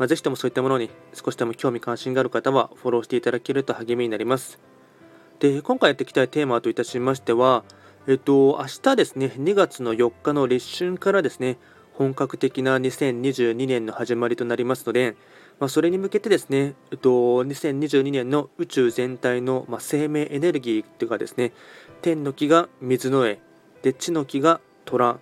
まあ、ぜひともそういったものに少しでも興味関心がある方はフォローしていただけると励みになります。で、今回やっていきたいテーマといたしましては、えっと、明日ですね、2月の4日の立春からですね、本格的な2022年の始まりとなりますので、まあ、それに向けてですね、えっと、2022年の宇宙全体の、まあ、生命エネルギーというかですね、天の木が水の絵、で地の木が虎、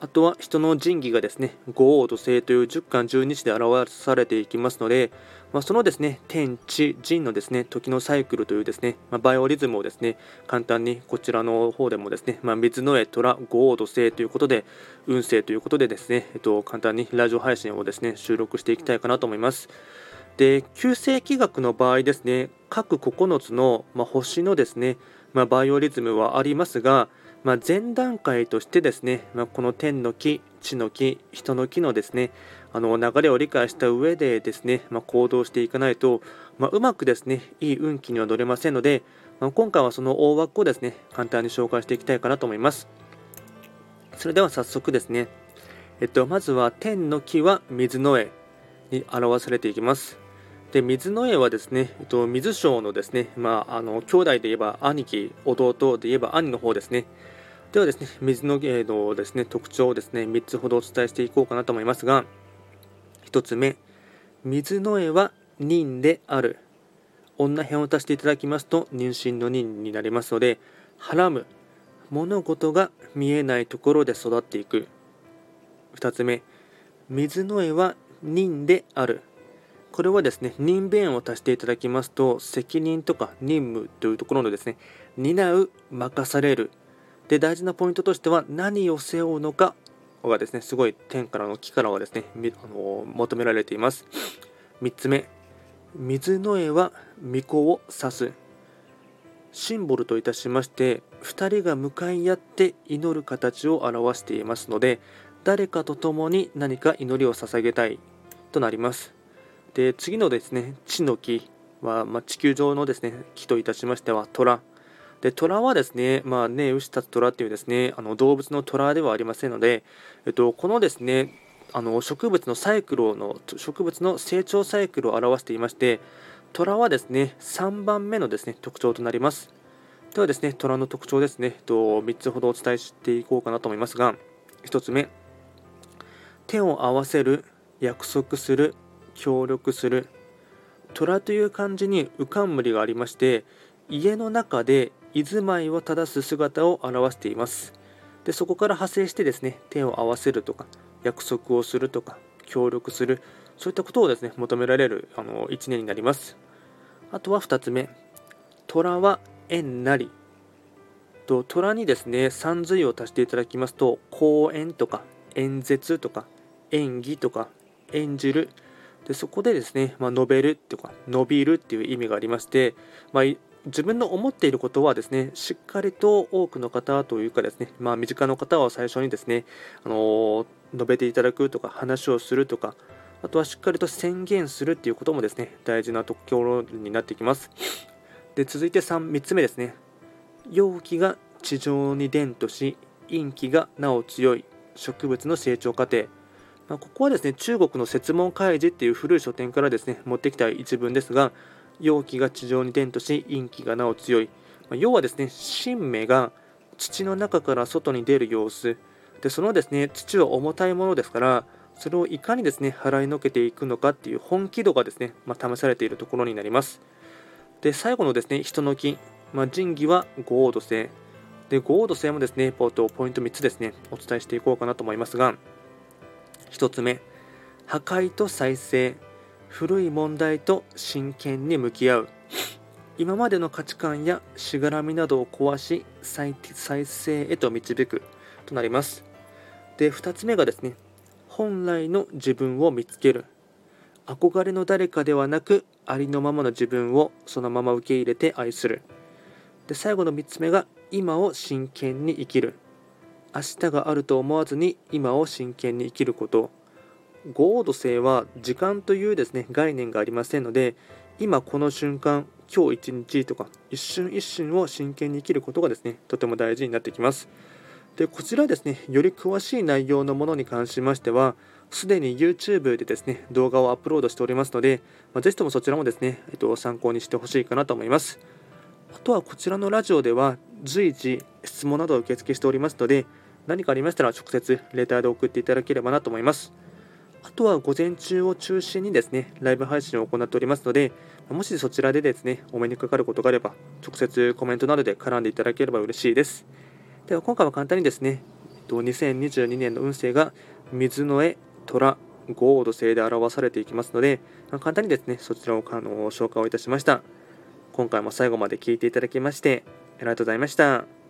あとは人の仁義がですね、五王土星という10巻12日で表されていきますので、まあ、そのですね、天地人のですね、時のサイクルというですね、まあ、バイオリズムをですね、簡単にこちらの方でもですね、まあ、水の絵、虎、五王土星ということで、運勢ということでですね、えっと、簡単にラジオ配信をですね、収録していきたいかなと思います。で、旧世紀学の場合ですね、各9つの、ま星のですね、ま、バイオリズムはありますが、まあ、前段階としてですね、まあ、この天の木、地の木、人の木のですね、あの流れを理解した上でですね、まあ、行動していかないと、まうまくですね、いい運気には乗れませんので、ま今回はその大枠をですね、簡単に紹介していきたいかなと思います。それでは早速ですね、えっと、まずは天の木は水の絵に表されていきます。で水の絵はですね、えっと、水晶のですね、まあ、あの兄弟で言えば兄貴、弟で言えば兄の方ですね。ではですね、水の芸のですね、特徴をですね、3つほどお伝えしていこうかなと思いますが、1つ目、水の絵は人である。女編を足していただきますと、妊娠の人になりますので、はらむ。物事が見えないところで育っていく。2つ目、水の絵は人である。これはですね、人弁を足していただきますと、責任とか任務というところのですね、担う、任される。で、大事なポイントとしては、何を背負うのかがですね、すごい天からの木からはですね、あの求められています。3つ目、水の絵は巫女を指す。シンボルといたしまして、2人が向かい合って祈る形を表していますので、誰かと共に何か祈りを捧げたいとなります。で次のですね地の木は、まあ、地球上のですね木といたしましては虎で虎はですね、まあね、牛立つ虎っていうですねあの動物の虎ではありませんので、えっと、このですねあの植物のサイクルの植物の成長サイクルを表していまして虎はですね3番目のですね特徴となります。ではですね虎の特徴ですね、えっと、3つほどお伝えしていこうかなと思いますが1つ目手を合わせる約束する協力する。虎という漢字に浮かんむりがありまして家の中で居住まいを正す姿を表しています。でそこから派生してですね手を合わせるとか約束をするとか協力するそういったことをですね求められるあの1年になります。あとは2つ目虎は縁なり。と虎にですね三髄を足していただきますと講演とか演説とか演技とか演じる。でそこでですね、まあ、述べるっていうか伸びるっていう意味がありまして、まあ、自分の思っていることはですねしっかりと多くの方というかですね、まあ、身近な方を最初にですね、あの、述べていただくとか話をするとかあとはしっかりと宣言するっていうこともですね大事なところになってきます。で続いて 3, 3つ目ですね。陽気が地上に伝とし陰気がなお強い植物の成長過程。まあ、ここはですね中国の説問開示っていう古い書店からですね持ってきた一文ですが陽気が地上に伝とし陰気がなお強い、まあ、要はですね新芽が土の中から外に出る様子。でそのですね土は重たいものですからそれをいかにですね払いのけていくのかっていう本気度がですね、まあ、試されているところになります。で最後のですね人の木、まあ、仁義は五王土星。で五王土星もですねポイント3つですねお伝えしていこうかなと思いますが1つ目破壊と再生。古い問題と真剣に向き合う。今までの価値観やしがらみなどを壊し再生へと導くとなります。で2つ目がですね本来の自分を見つける。憧れの誰かではなくありのままの自分をそのまま受け入れて愛する。で最後の3つ目が今を真剣に生きる。明日があると思わずに今を真剣に生きること。合土性は時間というですね概念がありませんので今この瞬間今日一日とか一瞬一瞬を真剣に生きることがですねとても大事になってきます。でこちらですねより詳しい内容のものに関しましてはすでに YouTube でですね動画をアップロードしておりますので、まあ、ぜひともそちらもですね、えっと、参考にしてほしいかなと思います。あとはこちらのラジオでは随時質問などを受付しておりますので何かありましたら直接レターで送っていただければなと思います。あとは午前中を中心にですねライブ配信を行っておりますのでもしそちらでですねお目にかかることがあれば直接コメントなどで絡んでいただければ嬉しいですでは今回は簡単にですね2022年の運勢が水の絵虎豪土星で表されていきますので簡単にですねそちらをあの紹介をいたしました今回も最後まで聞いていただきましてありがとうございました。